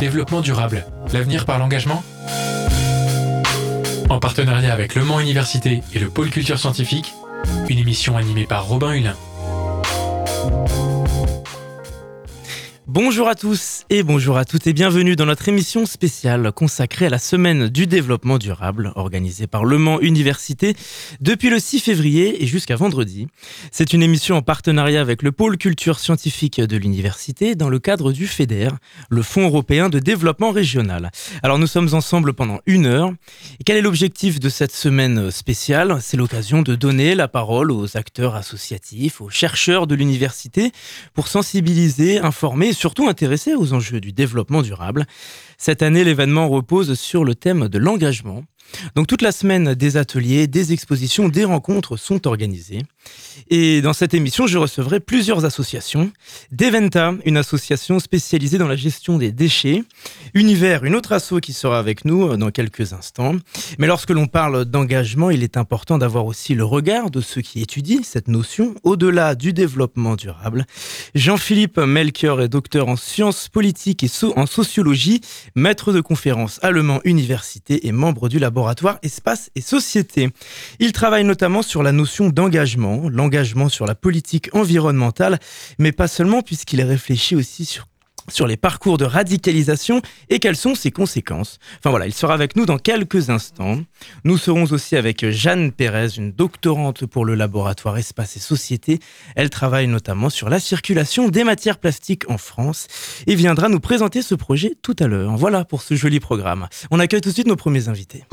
Développement durable, l'avenir par l'engagement En partenariat avec Le Mans Université et le Pôle Culture Scientifique, une émission animée par Robin Hulin. Bonjour à tous et bonjour à toutes et bienvenue dans notre émission spéciale consacrée à la semaine du développement durable organisée par Le Mans Université depuis le 6 février et jusqu'à vendredi. C'est une émission en partenariat avec le pôle culture scientifique de l'université dans le cadre du FEDER, le Fonds européen de développement régional. Alors nous sommes ensemble pendant une heure. Quel est l'objectif de cette semaine spéciale? C'est l'occasion de donner la parole aux acteurs associatifs, aux chercheurs de l'université pour sensibiliser, informer surtout intéressé aux enjeux du développement durable. Cette année, l'événement repose sur le thème de l'engagement. Donc toute la semaine, des ateliers, des expositions, des rencontres sont organisées. Et dans cette émission, je recevrai plusieurs associations. Deventa, une association spécialisée dans la gestion des déchets. Univers, une autre asso qui sera avec nous euh, dans quelques instants. Mais lorsque l'on parle d'engagement, il est important d'avoir aussi le regard de ceux qui étudient cette notion au-delà du développement durable. Jean-Philippe Melchior est docteur en sciences politiques et en sociologie, maître de conférences à Le Mans Université et membre du laboratoire Espace et Société. Il travaille notamment sur la notion d'engagement l'engagement sur la politique environnementale, mais pas seulement puisqu'il réfléchit aussi sur sur les parcours de radicalisation et quelles sont ses conséquences. Enfin voilà, il sera avec nous dans quelques instants. Nous serons aussi avec Jeanne Pérez, une doctorante pour le laboratoire Espace et Société. Elle travaille notamment sur la circulation des matières plastiques en France et viendra nous présenter ce projet tout à l'heure. Voilà pour ce joli programme. On accueille tout de suite nos premiers invités.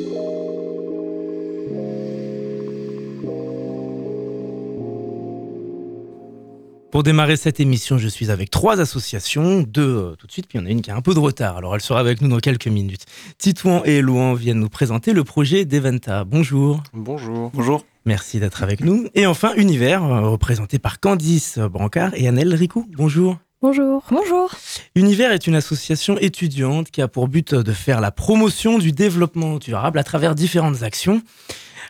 Pour démarrer cette émission, je suis avec trois associations, deux euh, tout de suite, puis il y en a une qui a un peu de retard, alors elle sera avec nous dans quelques minutes. Titouan et Louan viennent nous présenter le projet d'Eventa. Bonjour. Bonjour. Bonjour. Merci d'être avec nous. Et enfin, Univers, euh, représenté par Candice Brancard et Annelle Ricou. Bonjour. Bonjour. Bonjour. Univers est une association étudiante qui a pour but de faire la promotion du développement durable à travers différentes actions.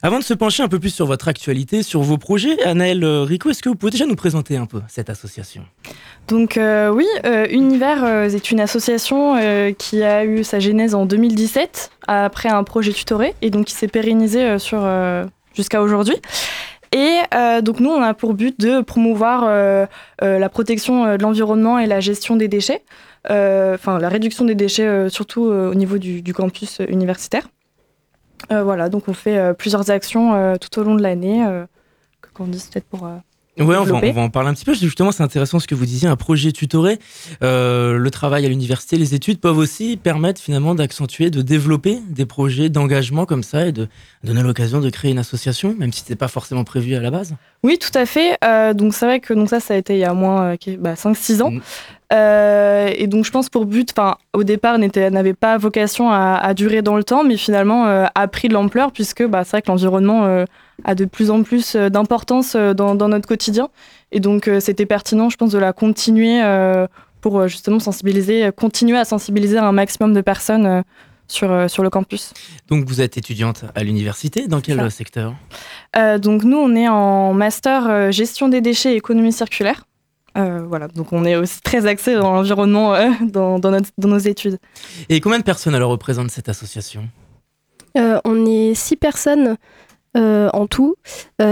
Avant de se pencher un peu plus sur votre actualité, sur vos projets, Anaël euh, Rico, est-ce que vous pouvez déjà nous présenter un peu cette association? Donc euh, oui, euh, Univers est une association qui a eu sa genèse en 2017 après un projet tutoré et donc qui s'est pérennisé sur jusqu'à aujourd'hui. Et donc nous, on a pour but de promouvoir la protection de l'environnement et la gestion des déchets, enfin la réduction des déchets surtout au niveau du campus universitaire. Euh, voilà, donc on fait euh, plusieurs actions euh, tout au long de l'année, que Candice peut-être pour... Ouais, on va, on va, en parler un petit peu. Justement, c'est intéressant ce que vous disiez, un projet tutoré. le travail à l'université, les études peuvent aussi permettre finalement d'accentuer, de développer des projets d'engagement comme ça et de donner l'occasion de créer une association, même si ce n'était pas forcément prévu à la base. Oui, tout à fait. donc c'est vrai que donc ça, ça a été il y a moins bah, 5-6 ans. Euh, et donc je pense pour but, enfin au départ n'avait pas vocation à, durer dans le temps, mais finalement euh, a pris de l'ampleur puisque bah, c'est vrai que l'environnement euh, a de plus en plus d'importance dans, notre quotidien. Et donc c'était pertinent, je pense, de la continuer pour justement sensibiliser, continuer à sensibiliser un maximum de personnes sur, sur le campus. Donc vous êtes étudiante à l'université, dans quel secteur? Donc nous on est en master gestion des déchets et économie circulaire. Euh, voilà, donc on est aussi très axé dans l'environnement euh, dans, dans, nos études. Et combien de personnes alors représentent cette association? Euh, On est six personnes en tout,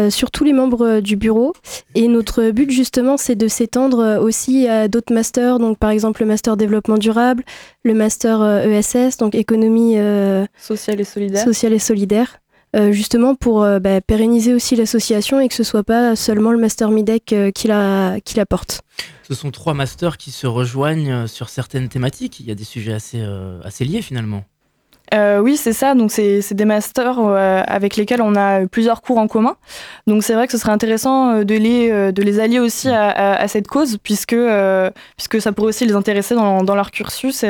sur tous les membres du bureau. Et notre but justement, c'est de s'étendre aussi à d'autres masters, donc par exemple le master développement durable, le master ESS, e donc économie sociale et solidaire. Sociale et solidaire. Euh, justement pour euh, bah, pérenniser aussi l'association et que ce soit pas seulement le Master Midec euh, qui, la, qui la porte. Ce sont trois masters qui se rejoignent sur certaines thématiques. Il y a des sujets assez, assez liés finalement. Euh, oui, c'est ça. Donc, c'est des masters euh, avec lesquels on a plusieurs cours en commun. Donc, c'est vrai que ce serait intéressant euh, de les, de les allier aussi à, cette cause, puisque, puisque ça pourrait aussi les intéresser dans, dans leur cursus.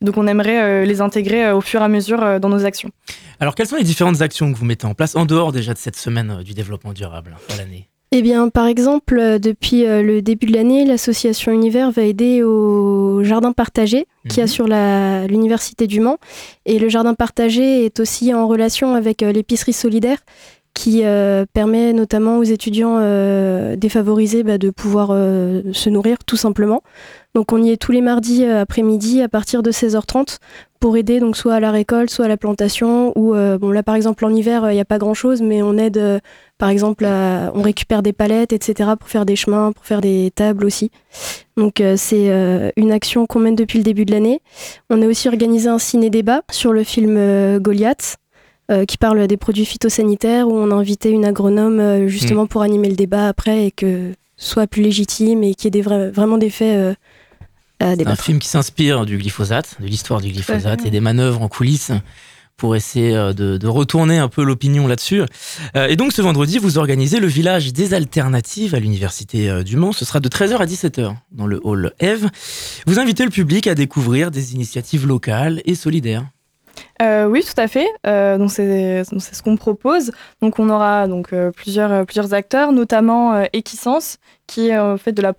donc, on aimerait les intégrer au fur et à mesure dans nos actions. Alors, quelles sont les différentes actions que vous mettez en place en dehors déjà de cette semaine du développement durable à l'année? Eh bien, par exemple, euh, depuis euh, le début de l'année, l'association Univers va aider au jardin partagé qui a mhm. sur l'université du Mans. Et le jardin partagé est aussi en relation avec euh, l'épicerie solidaire qui permet notamment aux étudiants défavorisés bah, de pouvoir se nourrir tout simplement. Donc on y est tous les mardis après-midi à partir de 16h30 pour aider donc soit à la récolte, soit à la plantation. Ou bon là par exemple en hiver il n'y a pas grand chose, mais on aide par exemple, on récupère des palettes, etc., pour faire des chemins, pour faire des tables aussi. Donc euh, c'est euh, une action qu'on mène depuis le début de l'année. On a aussi organisé un ciné-débat sur le film euh, Goliath, qui parle des produits phytosanitaires, où on a invité une agronome justement mm. pour animer le débat après et que soit plus légitime et qu'il y ait des vraiment des faits à débattre. Un film qui s'inspire du glyphosate, de l'histoire du glyphosate et des manœuvres en coulisses pour essayer euh, de, retourner un peu l'opinion là-dessus. Euh, et donc ce vendredi, vous organisez le village des alternatives à l'Université euh, du Mans. Ce sera de 13h à 17h dans le hall Eve. Vous invitez le public à découvrir des initiatives locales et solidaires. oui, tout à fait. donc c'est ce qu'on propose. Donc on aura donc plusieurs plusieurs acteurs, notamment Equisens, qui fait de la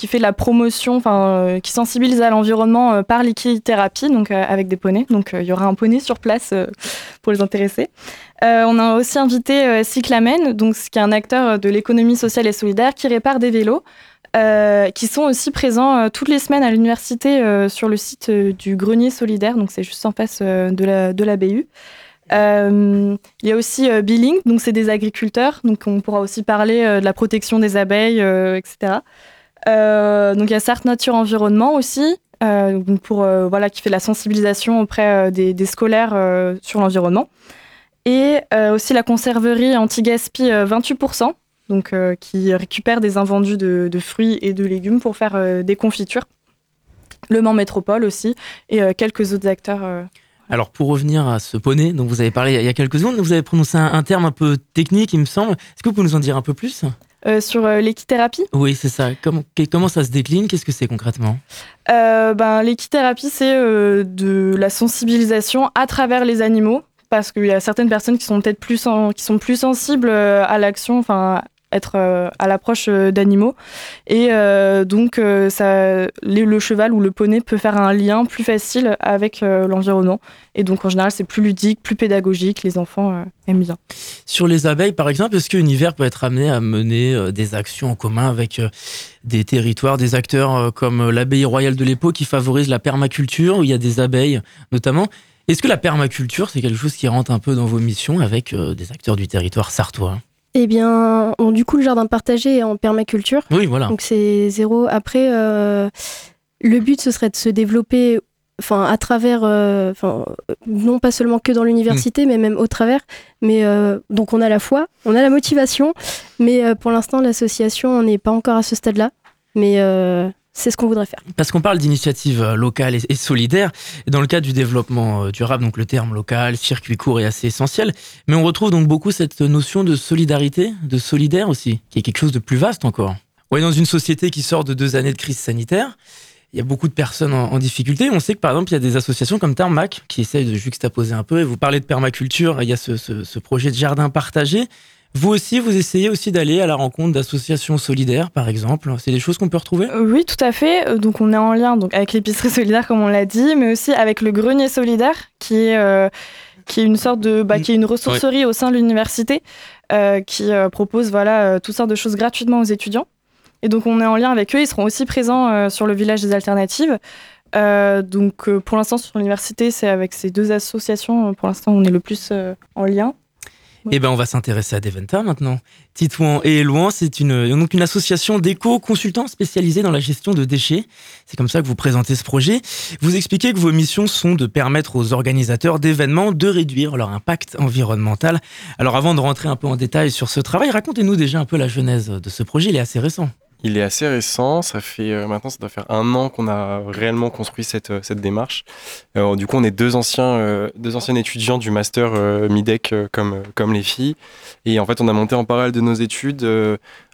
qui fait la promotion, enfin, euh, qui sensibilise à l'environnement euh, par l'équithérapie, donc euh, avec des poneys. Donc il y aura un poney sur place pour les intéresser. on a aussi invité Cyclamen, donc qui est un acteur de l'économie sociale et solidaire qui répare des vélos. qui sont aussi présents toutes les semaines à l'université sur le site du grenier solidaire, donc c'est juste en face de, la, de la BU. il y a aussi Billing, donc c'est des agriculteurs, donc on pourra aussi parler de la protection des abeilles, etc. Euh, donc il y a Sartre Nature Environnement aussi, euh, pour euh, voilà qui fait la sensibilisation auprès des, scolaires sur l'environnement. Et aussi la conserverie anti-gaspi 28%, donc qui récupère des invendus de, fruits et de légumes pour faire des confitures. Le Mans Métropole aussi, et quelques autres acteurs. Alors pour revenir à ce poney dont vous avez parlé il y a quelques secondes, vous avez prononcé un terme un peu technique, il me semble. Est-ce que vous pouvez nous en dire un peu plus? Euh, sur euh, l'équithérapie. Oui, c'est ça. Comment, comment ça se décline? Qu'est-ce que c'est concrètement? Euh, ben, L'équithérapie, c'est de la sensibilisation à travers les animaux, parce qu'il y a certaines personnes qui sont peut-être plus, qui sont plus sensibles à l'action, enfin être euh, à l'approche euh, d'animaux. Et euh, donc, ça, le cheval ou le poney peut faire un lien plus facile avec l'environnement. Et donc, en général, c'est plus ludique, plus pédagogique. Les enfants aiment bien. Sur les abeilles, par exemple, est-ce qu'Univers peut être amené à mener des actions en commun avec des territoires, des acteurs comme l'abbaye royale de l'Épau qui favorise la permaculture, où il y a des abeilles notamment? Est-ce que la permaculture, c'est quelque chose qui rentre un peu dans vos missions avec des acteurs du territoire sartois? Eh bien, du coup, le jardin partagé est en permaculture. Oui, voilà. Donc c'est zéro. Après, euh, le but, ce serait de se développer enfin à travers euh, enfin non pas seulement que dans l'université mm. mais même au travers mais euh, donc on a la foi on a la motivation mais pour l'instant l'association n'est pas encore à ce stade là mais c'est ce qu'on voudrait faire. Parce qu'on parle d'initiatives euh, locales et, solidaires, et dans le cadre du développement euh, durable, donc le terme local, circuit court est assez essentiel, mais on retrouve donc beaucoup cette notion de solidarité, de solidaire aussi, qui est quelque chose de plus vaste encore. Oui, dans une société qui sort de deux années de crise sanitaire, il y a beaucoup de personnes en, difficulté. On sait que par exemple, il y a des associations comme Tarmac qui essayent de juxtaposer un peu. Et vous parlez de permaculture, il y a ce projet de jardin partagé. Vous aussi, vous essayez aussi d'aller à la rencontre d'associations solidaires, par exemple. C'est des choses qu'on peut retrouver? Euh, Oui, tout à fait. Euh, donc, on est en lien donc, avec l'épicerie solidaire, comme on l'a dit, mais aussi avec le grenier solidaire, qui est, euh, qui est une sorte de, bah, qui est une ressourcerie au sein de l'université, qui propose voilà toutes sortes de choses gratuitement aux étudiants. Et donc, on est en lien avec eux. Ils seront aussi présents sur le village des alternatives. donc, pour l'instant, sur l'université, c'est avec ces deux associations. Pour l'instant, on est le plus en lien. Eh ben, on va s'intéresser à Deventa maintenant. Titouan et Elouan, c'est une, donc une association d'éco-consultants spécialisée dans la gestion de déchets. C'est comme ça que vous présentez ce projet. Vous expliquez que vos missions sont de permettre aux organisateurs d'événements de réduire leur impact environnemental. Alors avant de rentrer un peu en détail sur ce travail, racontez-nous déjà un peu la genèse de ce projet. Il est assez récent. Il est assez récent, ça fait euh, maintenant ça doit faire un an qu'on a réellement construit cette, euh, cette démarche. Euh, du coup, on est deux anciens deux anciens étudiants du master Midec comme comme les filles, et en fait, on a monté en parallèle de nos études.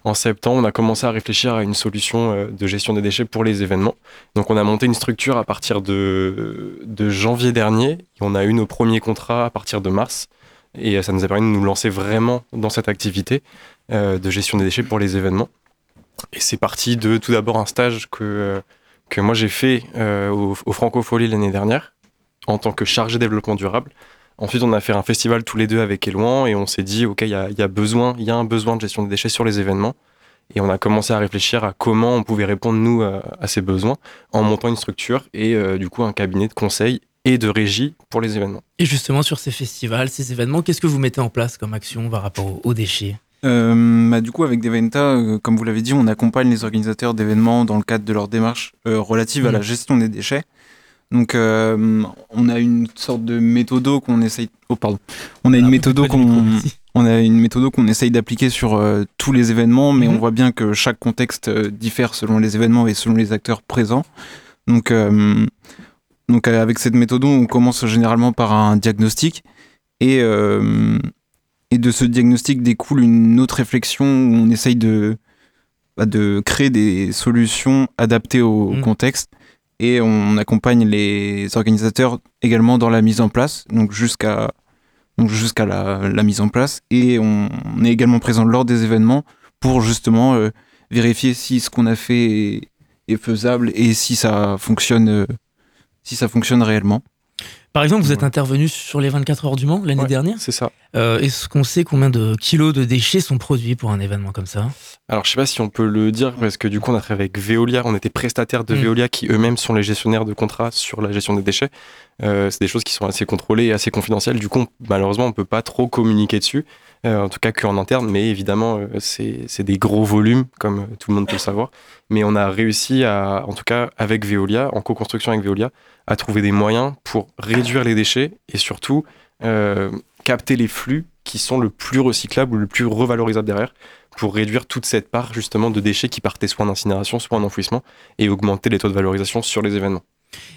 en septembre, on a commencé à réfléchir à une solution de gestion des déchets pour les événements. Donc, on a monté une structure à partir de de janvier dernier. Et on a eu nos premiers contrats à partir de mars, et ça nous a permis de nous lancer vraiment dans cette activité de gestion des déchets pour les événements. Et c'est parti de tout d'abord un stage que, euh, que moi j'ai fait euh, au, au Francofolie l'année dernière en tant que chargé développement durable Ensuite, on a fait un festival tous les deux avec Elouan et on s'est dit, OK, il y a, besoin, il y a un besoin de gestion des déchets sur les événements. Et on a commencé à réfléchir à comment on pouvait répondre, nous, à, ces besoins en montant une structure et euh, du coup un cabinet de conseil et de régie pour les événements. Et justement, sur ces festivals, ces événements, qu'est-ce que vous mettez en place comme action par rapport aux déchets? Euh, bah, du coup, avec Deventa, euh, comme vous l'avez dit, on accompagne les organisateurs d'événements dans le cadre de leur démarche euh, relative à la Mhm. gestion des déchets. Donc, euh, on a une sorte de méthodo qu'on essaye. Oh, pardon. On a une Ah, méthodo qu'on on a une méthode qu'on essaye d'appliquer sur euh, tous les événements, mais on voit bien que chaque contexte euh, diffère selon les événements et selon les acteurs présents. Donc, euh, donc avec cette méthode, on commence généralement par un diagnostic et, et de ce diagnostic découle une autre réflexion où on essaye de, bah, de créer des solutions adaptées au Mhm. contexte et on accompagne les organisateurs également dans la mise en place, donc jusqu'à la, la mise en place. Et on, on est également présent lors des événements pour justement euh, vérifier si ce qu'on a fait est, est faisable et si ça fonctionne, euh, si ça fonctionne réellement. Par exemple, vous êtes Ouais. intervenu sur les 24 heures du Mans l'année Ouais. dernière. C'est ça. Euh, Est-ce qu'on sait combien de kilos de déchets sont produits pour un événement comme ça? Alors, je sais pas si on peut le dire parce que du coup, on a travaillé avec Veolia. On était prestataire de Mm. Veolia qui eux-mêmes sont les gestionnaires de contrats sur la gestion des déchets. Euh, c'est des choses qui sont assez contrôlées et assez confidentielles. Du coup, on- malheureusement, on peut pas trop communiquer dessus. Euh, en tout cas, qu'en interne. Mais évidemment, euh, c'est des gros volumes, comme tout le monde peut le savoir. Mais on a réussi à, en tout cas, avec Veolia, en co-construction avec Veolia, à trouver des moyens pour réduire les déchets et surtout euh, capter les flux qui sont le plus recyclables ou le plus revalorisables derrière pour réduire toute cette part justement de déchets qui partaient soit en incinération, soit en enfouissement et augmenter les taux de valorisation sur les événements.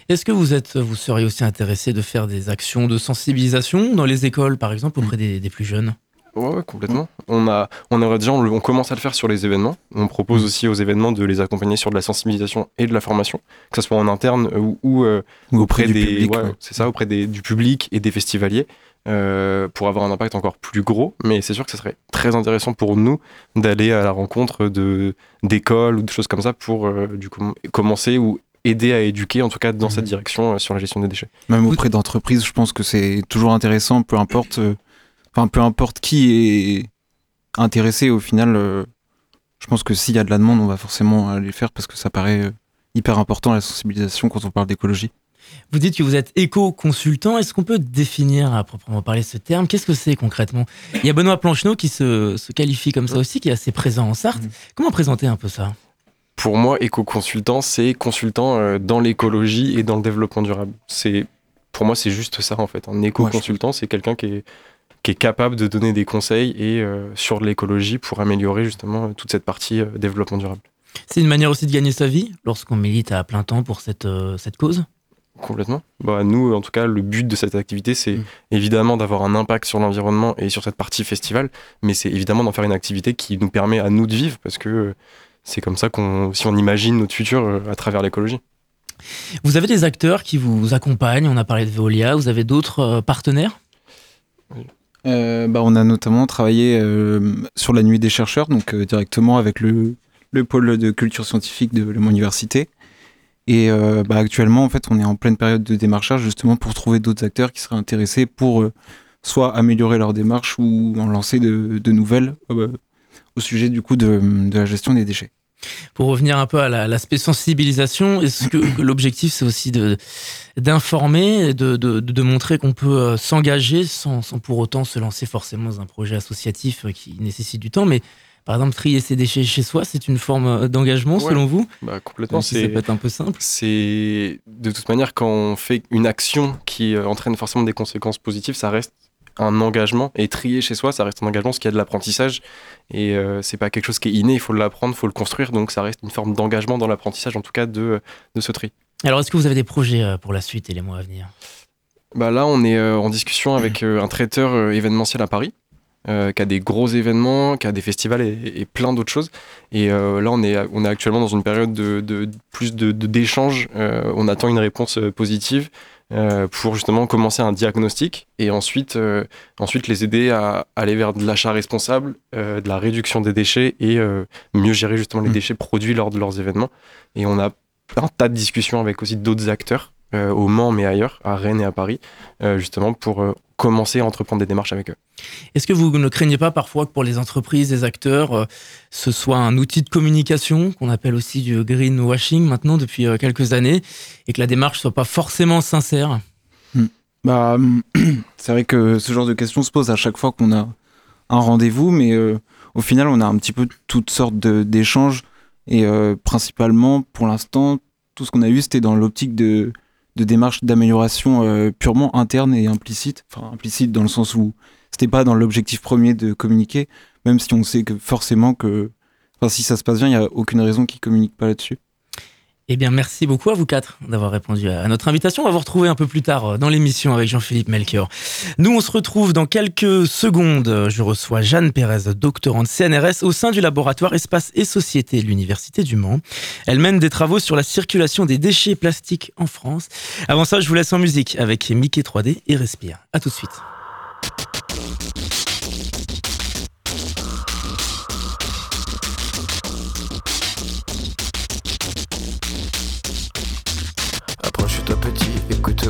Est-ce que vous êtes, vous seriez aussi intéressé de faire des actions de sensibilisation dans les écoles, par exemple, auprès des plus jeunes? Ouais, ouais, complètement. On a, on a déjà, on, on commence à le faire sur les événements. On propose Mhm. aussi aux événements de les accompagner sur de la sensibilisation et de la formation, que ce soit en interne ou, ou, euh, Ou auprès, du des, public, ouais, ouais. c'est ça, auprès des, du public et des festivaliers, euh, pour avoir un impact encore plus gros. Mais c'est sûr que ce serait très intéressant pour nous d'aller à la rencontre de d'écoles ou de choses comme ça pour euh, du coup commencer ou aider à éduquer, en tout cas dans Mhm. cette direction euh, sur la gestion des déchets. Même auprès d'entreprises, je pense que c'est toujours intéressant, peu importe, euh, enfin peu importe qui est intéressé au final. euh, je pense que s'il y a de la demande, on va forcément aller le faire parce que ça paraît euh, hyper important la sensibilisation quand on parle d'écologie. Vous dites que vous êtes éco-consultant. Est-ce qu'on peut définir à proprement parler ce terme? Qu'est-ce que c'est concrètement? Il y a Benoît Plancheneau qui se, se qualifie comme ça aussi, qui est assez présent en Sarthe. Mhm. Comment présenter un peu ça? Pour moi, éco-consultant, c'est consultant euh, dans l'écologie et dans le développement durable. C'est, pour moi, c'est juste ça en fait. Un éco-consultant, c'est quelqu'un qui est, qui est capable de donner des conseils et euh, sur l'écologie pour améliorer justement euh, toute cette partie euh, développement durable. C'est une manière aussi de gagner sa vie lorsqu'on milite à plein temps pour cette, cette cause? Complètement. Bah, nous, en tout cas, le but de cette activité, c'est Mm. évidemment d'avoir un impact sur l'environnement et sur cette partie festival, mais c'est évidemment d'en faire une activité qui nous permet à nous de vivre, parce que c'est comme ça qu'on, si on imagine notre futur à travers l'écologie. Vous avez des acteurs qui vous accompagnent? On a parlé de Veolia. Vous avez d'autres partenaires? Euh, bah, on a notamment travaillé euh, sur la nuit des chercheurs, donc euh, directement avec le, le pôle de culture scientifique de mon université. Et bah, actuellement, en fait, on est en pleine période de démarchage justement pour trouver d'autres acteurs qui seraient intéressés pour soit améliorer leur démarche ou en lancer de, nouvelles au sujet du coup de la gestion des déchets. Pour revenir un peu à la- l'aspect sensibilisation, est-ce que que l'objectif c'est aussi de d'informer, de, de, de montrer qu'on peut euh, s'engager sans, sans pour autant se lancer forcément dans un projet associatif euh, qui nécessite du temps, mais par exemple trier ses déchets chez soi, c'est une forme euh, d'engagement Ouais. selon vous? Bah, complètement. Si ça C'est, peut être un peu simple. c'est de toute manière quand on fait une action qui entraîne forcément des conséquences positives, ça reste un engagement et trier chez soi, ça reste un engagement, ce qui a de l'apprentissage et euh, c'est pas quelque chose qui est inné, il faut l'apprendre, il faut le construire, donc ça reste une forme d'engagement dans l'apprentissage en tout cas de, de ce tri. Alors est-ce que vous avez des projets euh, pour la suite et les mois à venir? Bah là, on est euh, en discussion avec euh, un traiteur événementiel à Paris. qui a des gros événements, qui a des festivals et, et plein d'autres choses. Et là, on est, on est actuellement dans une période de, de- plus de- d'échanges. On attend une réponse positive euh, pour justement commencer un diagnostic et ensuite, euh, ensuite les aider à aller vers de l'achat responsable, euh, de la réduction des déchets et mieux gérer justement les Mm. déchets produits lors de leurs événements. Et on a un tas de discussions avec aussi d'autres acteurs au Mans mais ailleurs, à Rennes et à Paris, justement pour commencer à entreprendre des démarches avec eux. Est-ce que vous ne craignez pas parfois que pour les entreprises, les acteurs, ce soit un outil de communication qu'on appelle aussi du greenwashing maintenant depuis quelques années et que la démarche soit pas forcément sincère? Hmm. Bah, c'est vrai que ce genre de questions se pose à chaque fois qu'on a un rendez-vous, mais au final, on a un petit peu toutes sortes d'échanges. Et euh, principalement, pour l'instant, tout ce qu'on a eu, c'était dans l'optique de, de démarches d'amélioration euh, purement interne et implicite. Enfin, implicite dans le sens où c'était pas dans l'objectif premier de communiquer, même si on sait que forcément que, enfin, si ça se passe bien, il n'y a aucune raison qu'ils communiquent pas là-dessus. Eh bien, merci beaucoup à vous quatre d'avoir répondu à notre invitation. On va vous retrouver un peu plus tard euh, dans l'émission avec Jean-Philippe Melchior. Nous, on se retrouve dans quelques secondes. Je reçois Jeanne Pérez, doctorante CNRS au sein du laboratoire Espace et Société de l'Université du Mans. Elle mène des travaux sur la circulation des déchets plastiques en France. Avant ça, je vous laisse en musique avec Mickey 3D et Respire. À tout de suite.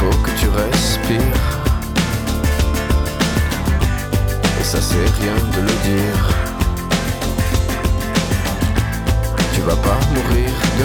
faut que tu respires. Et ça c'est rien de le dire. Tu vas pas mourir de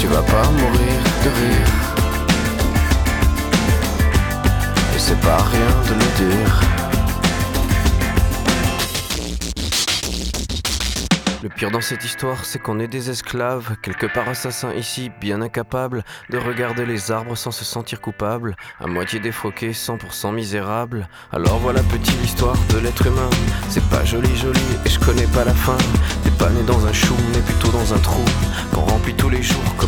Tu vas pas mourir de rire. Et c'est pas rien de le dire. Le pire dans cette histoire, c'est qu'on est des esclaves, quelque part assassins ici, bien incapables de regarder les arbres sans se sentir coupables, à moitié défroqués, 100% misérables. Alors voilà petite histoire de l'être humain, c'est pas joli joli et je connais pas la fin. T'es pas né dans un chou, mais plutôt dans un trou, qu'on remplit tous les jours comme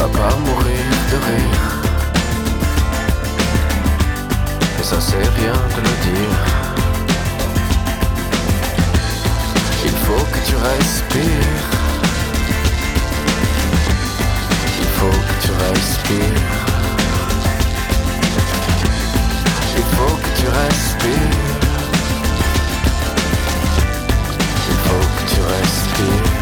Vas pas mourir de rire ça c'est rien de le dire. Il faut que tu respires. Il faut que tu respires. Il faut que tu respires. Il faut que tu respires.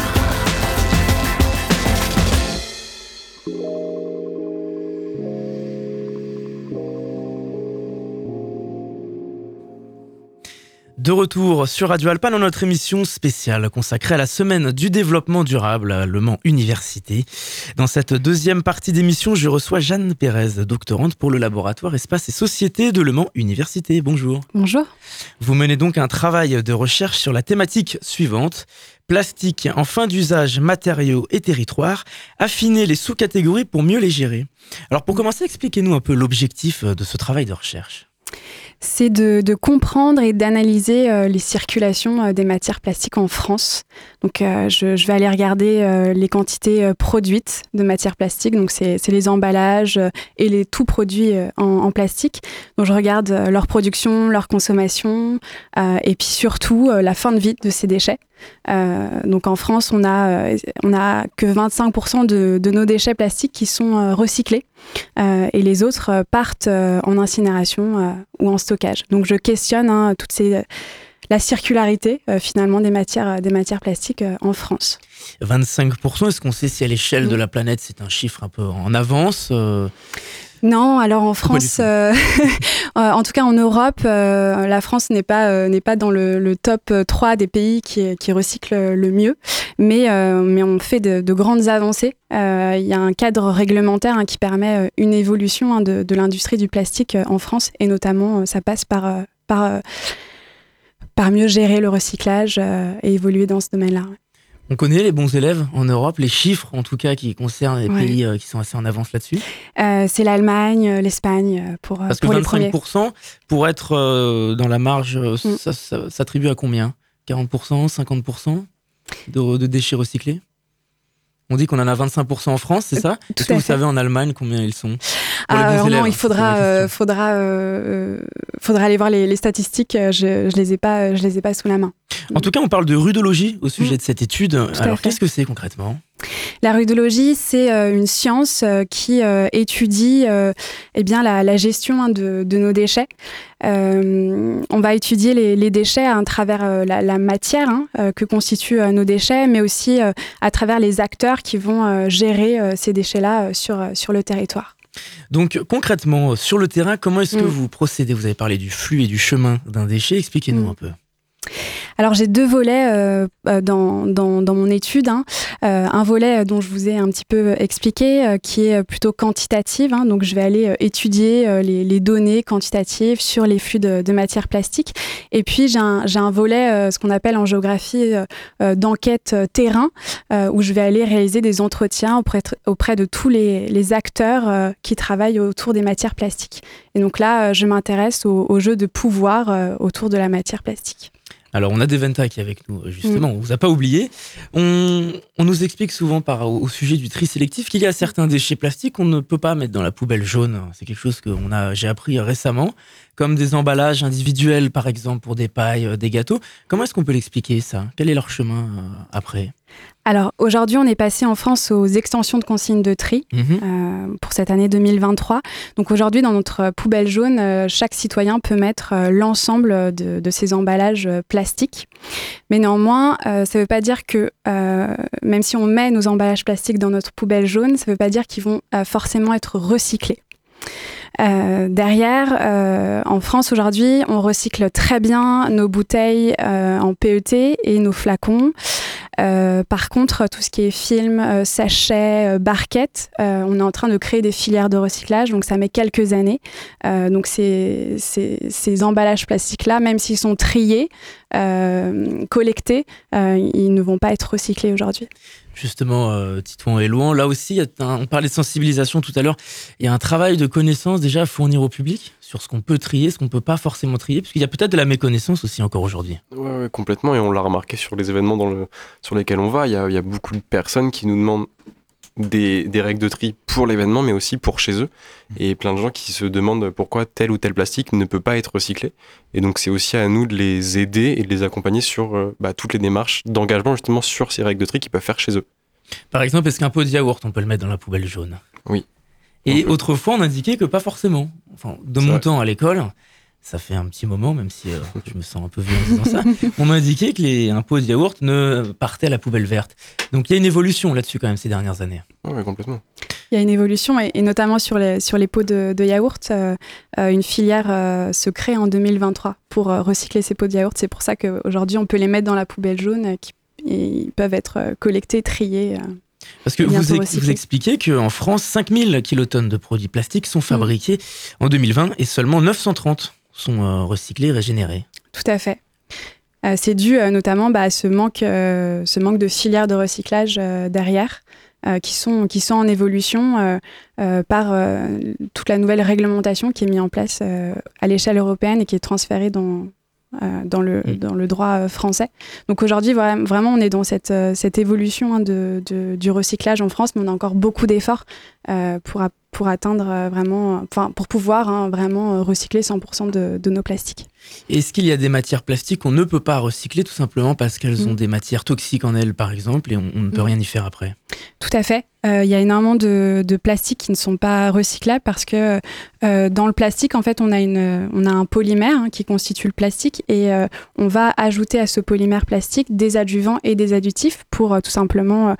De retour sur Radio Alpa dans notre émission spéciale consacrée à la semaine du développement durable à Le Mans Université. Dans cette deuxième partie d'émission, je reçois Jeanne Pérez, doctorante pour le laboratoire Espace et Société de Le Mans Université. Bonjour. Bonjour. Vous menez donc un travail de recherche sur la thématique suivante plastique en fin d'usage, matériaux et territoires, affiner les sous-catégories pour mieux les gérer. Alors pour commencer, expliquez-nous un peu l'objectif de ce travail de recherche c'est de, comprendre et d'analyser euh, les circulations euh, des matières plastiques en France. Donc, euh, je, vais aller regarder les quantités produites de matières plastiques. Donc, c'est les emballages et les tout produits en, plastique. Donc, je regarde leur production, leur consommation et puis surtout la fin de vie de ces déchets. Donc en France, on a, on a que 25% de, de, nos déchets plastiques qui sont recyclés et les autres partent en incinération ou en stockage. Donc je questionne hein, toutes ces la circularité euh, finalement des matières, euh, des matières plastiques euh, en France. 25%, est-ce qu'on sait si à l'échelle de la planète c'est un chiffre un peu en avance non, alors en France, en tout cas en Europe, la France n'est pas, n'est pas dans le, top 3 des pays qui, qui recyclent le mieux, mais, mais on fait de, grandes avancées. Il y a un cadre réglementaire hein, qui permet une évolution hein, de, de l'industrie du plastique en France, et notamment ça passe par, par par mieux gérer le recyclage euh, et évoluer dans ce domaine-là. On connaît les bons élèves en Europe, les chiffres en tout cas qui concernent les pays euh, qui sont assez en avance là-dessus. Euh, C'est l'Allemagne, l'Espagne pour Parce que 25% pour être dans la marge, mm. ça, s'attribue à combien? 40%, 50% de, de déchets recyclés? On dit qu'on en a 25% en France, c'est ça Est-ce que vous savez en Allemagne combien ils sont ah, non, il faudra, euh, faudra, euh, faudra aller voir les, statistiques. Je, je les ai pas, je les ai pas sous la main. En tout cas, on parle de rudologie au sujet mm. de cette étude. Alors, qu'est-ce que c'est concrètement? La rudologie, c'est euh, une science qui étudie eh bien, la, gestion hein, de, nos déchets. on va étudier les, déchets à travers la, matière hein, que constituent nos déchets, mais aussi à travers les acteurs qui vont gérer ces déchets-là sur, sur le territoire. Donc concrètement, sur le terrain, comment est-ce que mm. vous procédez? Vous avez parlé du flux et du chemin d'un déchet, expliquez-nous mm. un peu. Alors j'ai deux volets euh, euh, dans, dans, mon étude. Hein. Euh, un volet dont je vous ai un petit peu expliqué, qui est plutôt quantitative. Hein. Donc je vais aller étudier les, données quantitatives sur les flux de, de matière plastique. Et puis j'ai un, volet, ce qu'on appelle en géographie, d'enquête terrain, où je vais aller réaliser des entretiens auprès, auprès de tous les, acteurs qui travaillent autour des matières plastiques. Et donc là, je m'intéresse au, jeu de pouvoir autour de la matière plastique. Alors, on a Deventa qui est avec nous, justement, on vous a pas oublié. On, nous explique souvent par, au, sujet du tri sélectif qu'il y a certains déchets plastiques qu'on ne peut pas mettre dans la poubelle jaune. C'est quelque chose que j'ai appris récemment, comme des emballages individuels, par exemple, pour des pailles, euh, des gâteaux. Comment est-ce qu'on peut l'expliquer, ça? Quel est leur chemin euh, après? Alors aujourd'hui, on est passé en France aux extensions de consignes de tri mhm. euh, pour cette année 2023. Donc aujourd'hui, dans notre poubelle jaune, euh, chaque citoyen peut mettre euh, l'ensemble de, ses emballages plastiques. Mais néanmoins, ça ne veut pas dire que même si on met nos emballages plastiques dans notre poubelle jaune, ça ne veut pas dire qu'ils vont forcément être recyclés. derrière, en France aujourd'hui, on recycle très bien nos bouteilles en PET et nos flacons. Euh, par contre, tout ce qui est film, euh, sachets, euh, barquettes, on est en train de créer des filières de recyclage, donc ça met quelques années. donc ces, ces, emballages plastiques-là, même s'ils sont triés, collectés, ils ne vont pas être recyclés aujourd'hui justement euh, Titouan et Louan. Là aussi, on parlait de sensibilisation tout à l'heure. Il y a un travail de connaissance déjà à fournir au public sur ce qu'on peut trier, ce qu'on ne peut pas forcément trier, parce qu'il y a peut-être de la méconnaissance aussi encore aujourd'hui. Oui, complètement. Et on l'a remarqué sur les événements sur lesquels on va. Il y a beaucoup de personnes qui nous demandent des, règles de tri pour l'événement, mais aussi pour chez eux. Et plein de gens qui se demandent pourquoi tel ou tel plastique ne peut pas être recyclé. Et donc c'est aussi à nous de les aider et de les accompagner sur euh, bah, toutes les démarches d'engagement justement sur ces règles de tri qu'ils peuvent faire chez eux. Par exemple, est-ce qu'un pot de yaourt, on peut le mettre dans la poubelle jaune? Oui. Et autrefois, on indiquait que pas forcément. Enfin, de mon temps à l'école, ça fait un petit moment, même si euh, je me sens un peu vieux en disant ça, on m'a indiqué que les, un pot de yaourt ne partait à la poubelle verte. Donc il y a une évolution là-dessus quand même ces dernières années. Oui, complètement. Il y a une évolution, et, notamment sur les, sur les pots de, yaourt, une filière se crée en 2023 pour recycler ces pots de yaourt. C'est pour ça qu'aujourd'hui, on peut les mettre dans la poubelle jaune, qui, et ils peuvent être collectés, triés. Parce que vous, vous, expliquez qu'en France, 5000 kilotonnes de produits plastiques sont fabriqués en 2020 et seulement 930 sont euh, recyclés, régénérés. Tout à fait. Euh, c'est dû euh, notamment bah, à ce manque, ce manque de filières de recyclage derrière, qui, sont, qui sont en évolution par toute la nouvelle réglementation qui est mise en place à l'échelle européenne et qui est transférée dans, euh, dans, le, mm. dans le droit euh, français. Donc aujourd'hui, vraiment, on est dans cette, euh, cette évolution hein, de, du recyclage en France, mais on a encore beaucoup d'efforts pour, pour atteindre vraiment, enfin, pour pouvoir hein, vraiment recycler 100% de, de, nos plastiques. Est-ce qu'il y a des matières plastiques qu'on ne peut pas recycler tout simplement parce qu'elles ont mm. des matières toxiques en elles, par exemple, et on, ne peut mm. rien y faire après? Tout à fait. Il y a énormément de, de, plastiques qui ne sont pas recyclables parce que euh, dans le plastique, en fait, on a, une, on a un polymère hein, qui constitue le plastique et euh, on va ajouter à ce polymère plastique des adjuvants et des additifs pour euh, tout simplement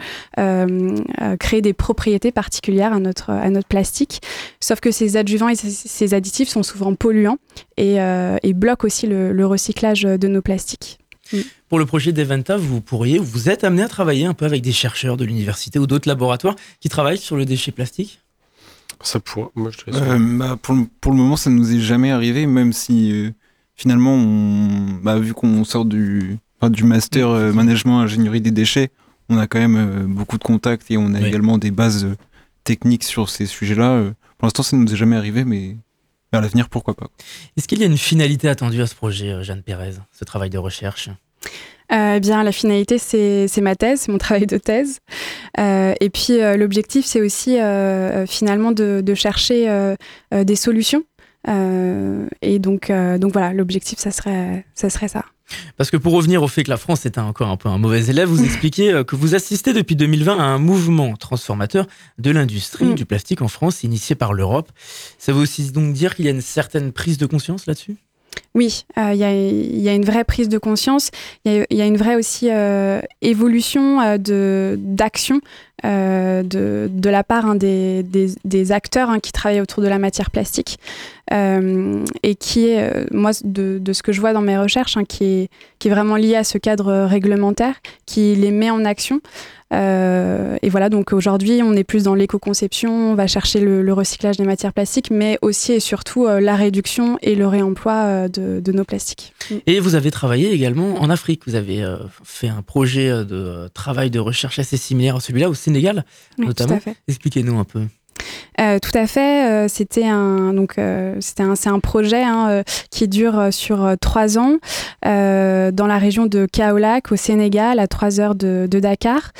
créer des propriétés particulières à notre, à notre plastique. Sauf que ces adjuvants et ces, additifs sont souvent polluants et, et bloquent aussi le, le, recyclage de nos plastiques. Pour le projet d'Eventa, vous pourriez, vous êtes amené à travailler un peu avec des chercheurs de l'université ou d'autres laboratoires qui travaillent sur le déchet plastique? Ça pourrait. Moi, je euh, bah, pour, le, pour, le, moment, ça nous est jamais arrivé, même si euh, finalement, on, bah, vu qu'on sort du, du master euh, management ingénierie des déchets, on a quand même beaucoup de contacts et on a également des bases techniques sur ces sujets-là. pour l'instant, ça ne nous est jamais arrivé, mais à l'avenir, pourquoi pas. Est-ce qu'il y a une finalité attendue à ce projet, Jeanne Pérez, ce travail de recherche? Euh, eh bien, la finalité, c'est ma thèse, c'est mon travail de thèse. Euh, et puis, euh, l'objectif, c'est aussi finalement de, de chercher des solutions. et donc, donc voilà, l'objectif, ça serait, ça serait ça. Parce que pour revenir au fait que la France est encore un peu un mauvais élève, vous expliquez que vous assistez depuis 2020 à un mouvement transformateur de l'industrie mm. du plastique en France, initié par l'Europe. Ça veut aussi donc dire qu'il y a une certaine prise de conscience là-dessus? Oui, euh, il y, a une vraie prise de conscience, il y, a une vraie aussi euh, évolution euh, d'action de, la part hein, des, acteurs hein, qui travaillent autour de la matière plastique et qui est, moi, de, ce que je vois dans mes recherches, hein, qui, est, qui est vraiment lié à ce cadre réglementaire, qui les met en action. Euh, et voilà, donc aujourd'hui, on est plus dans l'éco-conception, on va chercher le, recyclage des matières plastiques, mais aussi et surtout euh, la réduction et le réemploi euh, de, nos plastiques. Et vous avez travaillé également en Afrique. Vous avez fait un projet de travail de recherche assez similaire à celui-là au Sénégal, notamment. Expliquez-nous un peu. Euh, tout à fait. Euh, c'était un donc euh, c'était un c'est un projet hein, qui dure sur trois ans dans la région de Kaolack au Sénégal, à trois heures de, Dakar.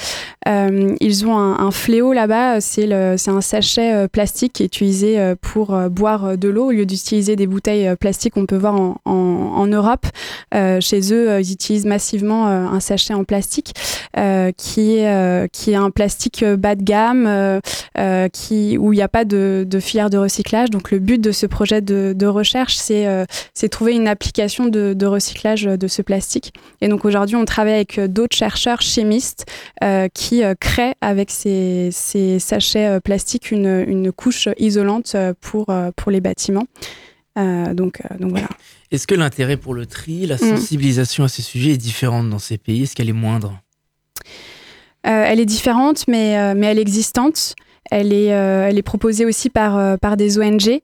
ils ont un, fléau là-bas. C'est le c'est un sachet plastique qui est utilisé pour boire de l'eau au lieu d'utiliser des bouteilles plastiques qu'on peut voir en, en, en Europe. chez eux, ils utilisent massivement un sachet en plastique qui est qui est un plastique bas de gamme qui où il n'y a pas de, filière de recyclage. Donc le but de ce projet de, recherche, euh, c'est trouver une application de, recyclage de ce plastique. Et donc aujourd'hui, on travaille avec d'autres chercheurs chimistes euh, qui euh, créent avec ces, sachets plastiques une, couche isolante pour, pour les bâtiments. donc, donc voilà. Est-ce que l'intérêt pour le tri, la mm. sensibilisation à ces sujets est différente dans ces pays? Est-ce qu'elle est moindre? Elle est différente, mais, mais elle est existante. Elle est, euh, elle est proposée aussi par, euh, par des ONG.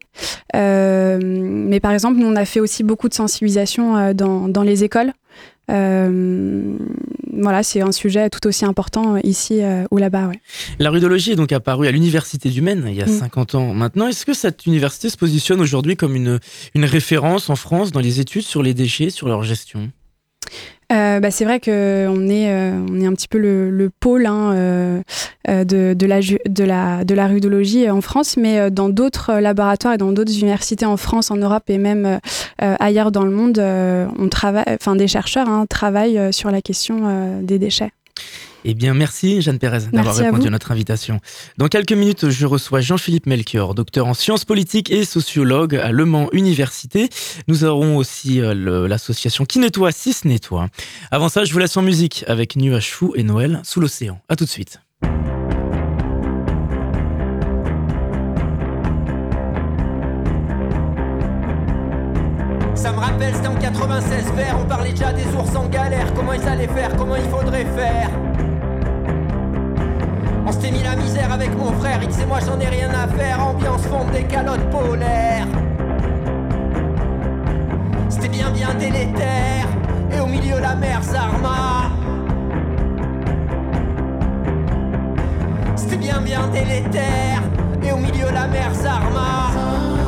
Euh, mais par exemple, nous, on a fait aussi beaucoup de sensibilisation dans, dans les écoles. voilà, c'est un sujet tout aussi important ici ou là-bas. Ouais. La rudologie est donc apparue à l'Université du Maine il y a 50 mm. ans maintenant. Est-ce que cette université se positionne aujourd'hui comme une, une référence en France dans les études sur les déchets, sur leur gestion? Euh, bah, c'est vrai qu'on est, euh, on est un petit peu le, le pôle hein, euh, de, de, la, de, la, de la rudologie en France, mais dans d'autres laboratoires et dans d'autres universités en France, en Europe et même ailleurs dans le monde, on travaille, enfin des chercheurs hein, travaillent sur la question des déchets. Eh bien, merci Jeanne Pérez d'avoir répondu à, notre invitation. Dans quelques minutes, je reçois Jean-Philippe Melchior, docteur en sciences politiques et sociologue à Le Mans Université. Nous aurons aussi euh, l'association Qui nettoie si ce nettoie. Avant ça, je vous laisse en musique avec Nuage Fou et Noël sous l'océan. À tout de suite. Ça me rappelle, c'était en 96 vert, on parlait déjà des ours en galère, comment ils allaient faire, comment il faudrait faire. On s'était mis la misère avec mon frère, il disait moi j'en ai rien à faire, ambiance fonde des calottes polaires. C'était bien bien délétère, et au milieu la mer Zarma. C'était bien bien délétère, et au milieu la mer Zarma.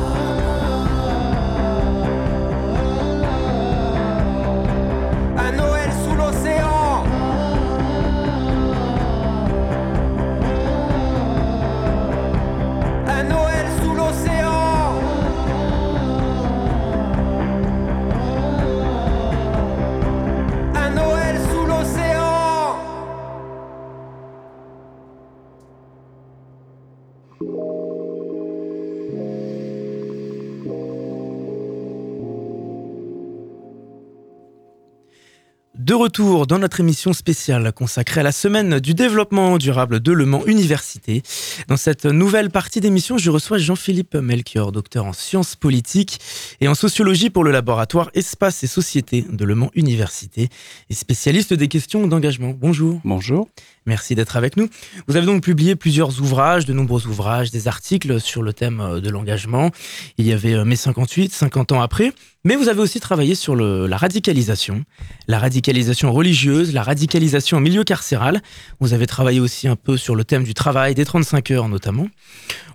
Retour dans notre émission spéciale consacrée à la semaine du développement durable de Le Mans Université. Dans cette nouvelle partie d'émission, je reçois Jean-Philippe Melchior, docteur en sciences politiques et en sociologie pour le laboratoire Espace et Société de Le Mans Université et spécialiste des questions d'engagement. Bonjour. Bonjour. Merci d'être avec nous. Vous avez donc publié plusieurs ouvrages, de nombreux ouvrages, des articles sur le thème euh, de l'engagement. Il y avait euh, mai 58, 50 ans après. Mais vous avez aussi travaillé sur la radicalisation, la radicalisation religieuse, la radicalisation en milieu carcéral. Vous avez travaillé aussi un peu sur le thème du travail, des 35 heures notamment.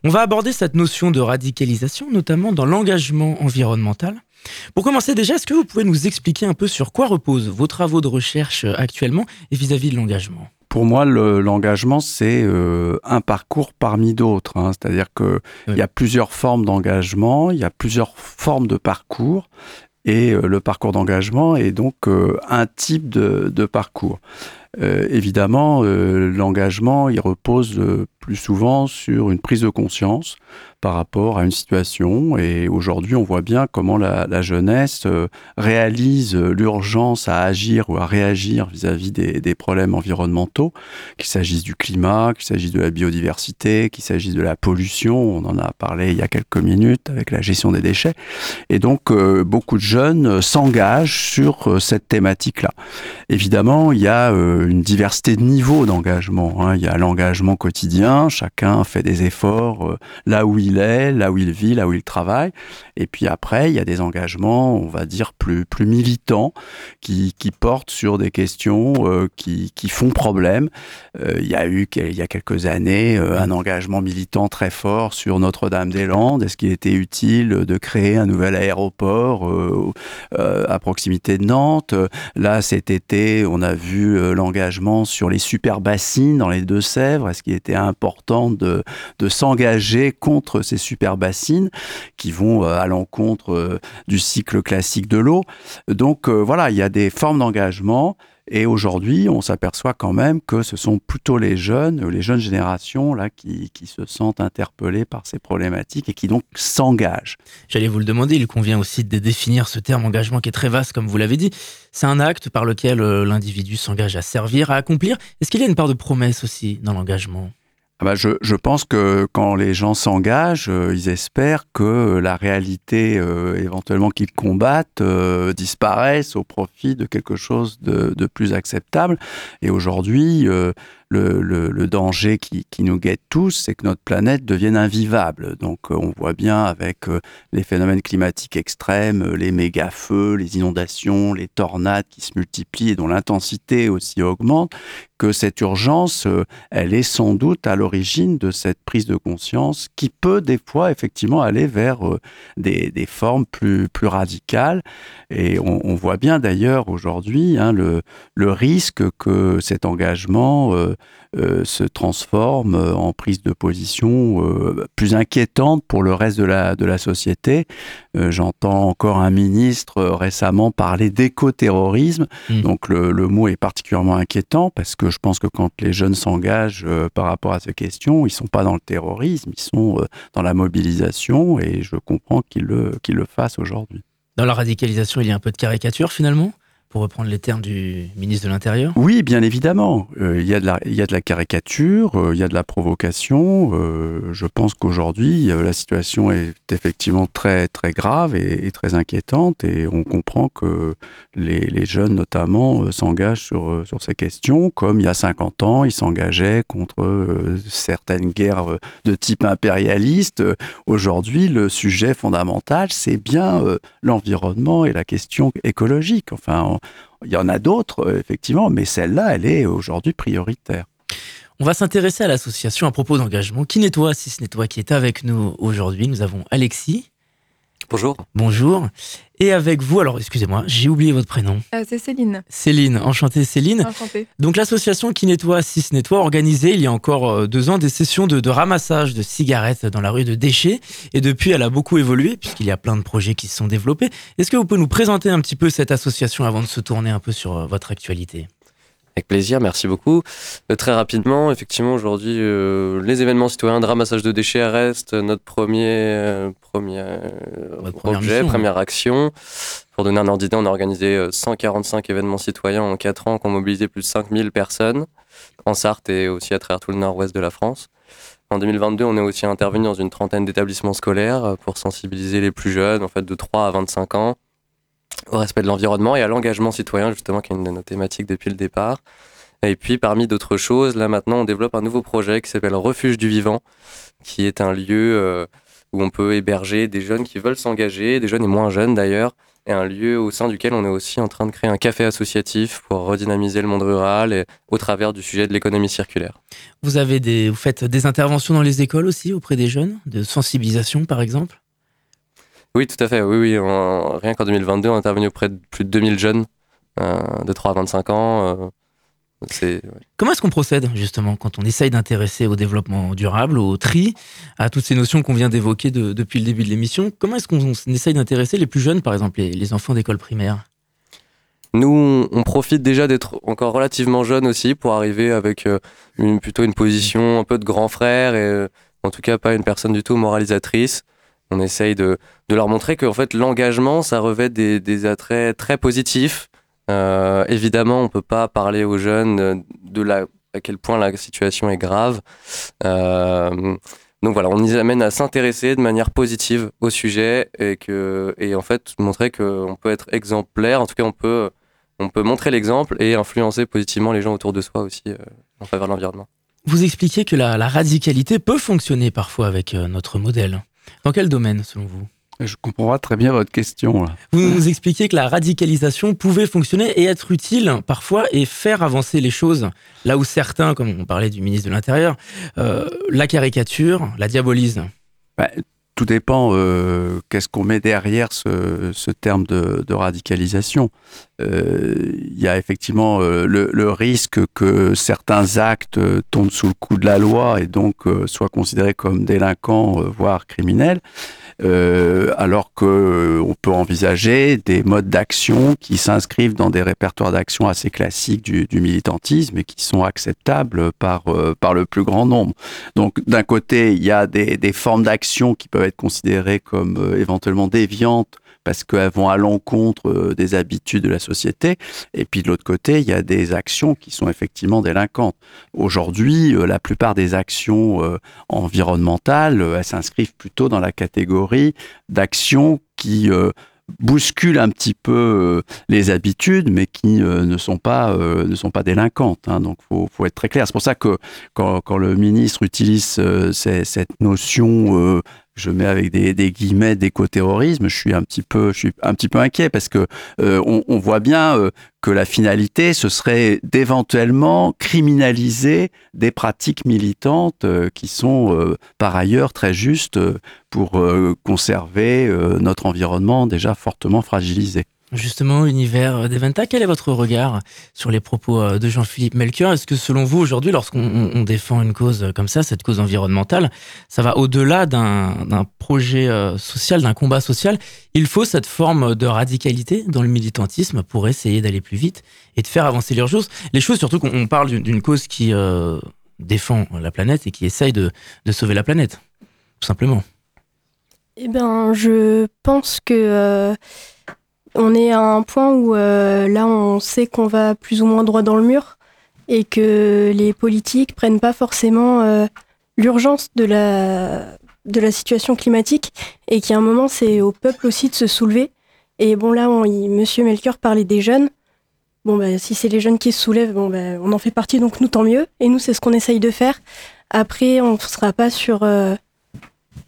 On va aborder cette notion de radicalisation, notamment dans l'engagement environnemental. Pour commencer déjà, est-ce que vous pouvez nous expliquer un peu sur quoi reposent vos travaux de recherche euh, actuellement et vis-à-vis de l'engagement? Pour moi, le- l'engagement, c'est euh, un parcours parmi d'autres. hein. C'est-à-dire qu'il Oui. y a plusieurs formes d'engagement, il y a plusieurs formes de parcours. Et euh, le parcours d'engagement est donc euh, un type de, de parcours. Évidemment, l'engagement, il repose plus souvent sur une prise de conscience par rapport à une situation. Et aujourd'hui, on voit bien comment la, jeunesse euh, réalise l'urgence à agir ou à réagir vis-à-vis des, problèmes environnementaux, qu'il s'agisse du climat, qu'il s'agisse de la biodiversité, qu'il s'agisse de la pollution. On en a parlé il y a quelques minutes avec la gestion des déchets. Et donc, euh, beaucoup de jeunes s'engagent sur euh, cette thématique-là. Évidemment, il y a une diversité de niveaux d'engagement. hein. Il y a l'engagement quotidien, chacun fait des efforts euh, là où il est, là où il vit, là où il travaille. Et puis après, il y a des engagements, on va dire, plus, plus militants, qui, qui portent sur des questions euh, qui, qui font problème. Euh, il y a eu, il y a quelques années, un engagement militant très fort sur Notre-Dame-des-Landes. Est-ce qu'il était utile de créer un nouvel aéroport à proximité de Nantes? Là, cet été, on a vu l'engagement sur les super bassines dans les Deux-Sèvres. Est-ce qu'il était important de, s'engager contre ces super bassines qui vont euh, à l'encontre euh, du cycle classique de l'eau Donc euh, voilà, il y a des formes d'engagement. Et aujourd'hui, on s'aperçoit quand même que ce sont plutôt les jeunes, les jeunes générations là, qui, qui se sentent interpellés par ces problématiques et qui donc s'engagent. J'allais vous le demander, il convient aussi de définir ce terme engagement qui est très vaste, comme vous l'avez dit. C'est un acte par lequel l'individu s'engage à servir, à accomplir. Est-ce qu'il y a une part de promesse aussi dans l'engagement? Ah bah, je, pense que quand les gens s'engagent, euh, ils espèrent que la réalité euh, éventuellement qu'ils combattent euh, disparaisse au profit de quelque chose de, plus acceptable. Et aujourd'hui, le, danger qui, nous guette tous, c'est que notre planète devienne invivable. Donc euh, on voit bien avec euh, les phénomènes climatiques extrêmes, euh, les méga-feux, les inondations, les tornades qui se multiplient et dont l'intensité aussi augmente, que cette urgence, elle est sans doute à l'origine de cette prise de conscience qui peut des fois effectivement aller vers des, formes plus, radicales. Et on, voit bien d'ailleurs aujourd'hui hein, le, risque que cet engagement euh, se transforme euh, en prise de position euh, plus inquiétante pour le reste de la, de la société. Euh, J'entends encore un ministre récemment parler d'écoterrorisme. Mm. Donc le, le mot est particulièrement inquiétant parce que je pense que quand les jeunes s'engagent par rapport à ces questions, ils sont pas dans le terrorisme, ils sont dans la mobilisation et je comprends qu'ils le, qu'ils le fassent aujourd'hui. Dans la radicalisation, il y a un peu de caricature finalement? Pour reprendre les termes du ministre de l'Intérieur Oui, bien évidemment. Euh, il y, a de la, y a de la caricature, euh, il y a de la provocation. Euh, je pense qu'aujourd'hui, la situation est effectivement très, très grave et, très inquiétante et on comprend que les, jeunes, notamment, s'engagent sur, sur ces questions, comme il y a 50 ans, ils s'engageaient contre certaines guerres de type impérialiste. Aujourd'hui, le sujet fondamental, c'est bien l'environnement et la question écologique. Enfin, il y en a d'autres, euh, effectivement, mais celle-là, elle est aujourd'hui prioritaire. On va s'intéresser à l'association à propos d'engagement. Qui nettoie si ce n'est toi qui est avec nous aujourd'hui Nous avons Alexis. Bonjour. Bonjour. Et avec vous, alors excusez-moi, j'ai oublié votre prénom. Euh, c'est Céline. Céline, enchantée Céline. Enchantée. Donc l'association qui nettoie Cis Nettoie organisé il y a encore euh, deux ans des sessions de, ramassage de cigarettes dans la rue de déchets. Et depuis, elle a beaucoup évolué puisqu'il y a plein de projets qui se sont développés. Est-ce que vous pouvez nous présenter un petit peu cette association avant de se tourner un peu sur euh, votre actualité? Avec plaisir, merci beaucoup. Euh, très rapidement, effectivement, aujourd'hui, euh, les événements citoyens de ramassage de déchets restent notre premier, euh, premier projet, première action. Pour donner un ordre d'idée, on a organisé 145 événements citoyens en 4 ans qui ont mobilisé plus de 5000 personnes en Sarthe et aussi à travers tout le nord-ouest de la France. En 2022, on est aussi intervenu dans une trentaine d'établissements scolaires pour sensibiliser les plus jeunes, en fait de 3 à 25 ans, au respect de l'environnement et à l'engagement citoyen, justement, qui est une de nos thématiques depuis le départ. Et puis, parmi d'autres choses, là maintenant, on développe un nouveau projet qui s'appelle Refuge du Vivant, qui est un lieu euh, où on peut héberger des jeunes qui veulent s'engager, des jeunes et moins jeunes d'ailleurs, et un lieu au sein duquel on est aussi en train de créer un café associatif pour redynamiser le monde rural et au travers du sujet de l'économie circulaire. Vous avez des, vous faites des interventions dans les écoles aussi auprès des jeunes, de sensibilisation par exemple? Oui, tout à fait. Oui, oui. rien qu'en 2022, on a intervenu auprès de plus de 2000 jeunes euh, de 3 à 25 ans. Euh, Comment est-ce qu'on procède justement quand on essaye d'intéresser au développement durable, au tri, à toutes ces notions qu'on vient d'évoquer depuis le début de l'émission? Comment est-ce qu'on essaye d'intéresser les plus jeunes, par exemple les, enfants d'école primaire? Nous, on profite déjà d'être encore relativement jeunes aussi pour arriver avec euh, une, plutôt une position un peu de grand frère et en tout cas pas une personne du tout moralisatrice on essaye de, leur montrer que fait, l'engagement, ça revêt des, attraits très positifs. Euh, évidemment, on ne peut pas parler aux jeunes de la, à quel point la situation est grave. Euh, donc voilà, on les amène à s'intéresser de manière positive au sujet et, que, et en fait montrer qu'on peut être exemplaire. En tout cas, on peut, on peut montrer l'exemple et influencer positivement les gens autour de soi aussi euh, en faveur de l'environnement. Vous expliquez que la, radicalité peut fonctionner parfois avec notre modèle. Dans quel domaine, selon vous? Je comprends pas très bien votre question. Vous nous expliquez que la radicalisation pouvait fonctionner et être utile parfois et faire avancer les choses. Là où certains, comme on parlait du ministre de l'Intérieur, euh, la caricature, la diabolisent. Bah, tout dépend euh, qu'est-ce qu'on met derrière ce, terme de, radicalisation. Euh, il y a effectivement euh, le, risque que certains actes tombent sous le coup de la loi et donc soient considérés comme délinquants, voire criminels. Euh, alors que euh, on peut envisager des modes d'action qui s'inscrivent dans des répertoires d'action assez classiques du, militantisme et qui sont acceptables par euh, par le plus grand nombre. Donc d'un côté, il y a des, des formes d'action qui peuvent être considérées comme éventuellement déviantes parce qu'elles vont à l'encontre euh, des habitudes de la société. Et puis de l'autre côté, il y a des actions qui sont effectivement délinquantes. Aujourd'hui, euh, la plupart des actions euh, environnementales, elles s'inscrivent plutôt dans la catégorie d'actions qui bousculent un petit peu les habitudes, mais qui ne sont pas ne sont pas délinquantes. Hein. Donc, faut, faut être très clair. C'est pour ça que quand le ministre utilise cette notion je mets avec des, des guillemets d'éco-terrorisme, je suis un petit peu, je suis un petit peu inquiet parce que euh, on, voit bien euh, que la finalité ce serait d'éventuellement criminaliser des pratiques militantes euh, qui sont par ailleurs très justes pour conserver notre environnement déjà fortement fragilisé. Justement, Univers d'Eventa, quel est votre regard sur les propos euh, de Jean-Philippe Melchior? Est-ce que selon vous, aujourd'hui, lorsqu'on défend une cause comme ça, cette cause environnementale, ça va au-delà d'un projet euh, social, d'un combat social? Il faut cette forme de radicalité dans le militantisme pour essayer d'aller plus vite et de faire avancer les choses. Les choses, surtout qu'on parle d'une cause qui euh, défend la planète et qui essaye de, de sauver la planète, tout simplement. Eh bien, je pense que On est à un point où là, on sait qu'on va plus ou moins droit dans le mur et que les politiques prennent pas forcément l'urgence de la, de la situation climatique et qu'à un moment, c'est au peuple aussi de se soulever. Et bon, là, on, Monsieur Melchior parlait des jeunes. Bon, bah, si c'est les jeunes qui se soulèvent, bon, bah, on en fait partie, donc nous, tant mieux. Et nous, c'est ce qu'on essaye de faire. Après, on ne sera pas sur, euh,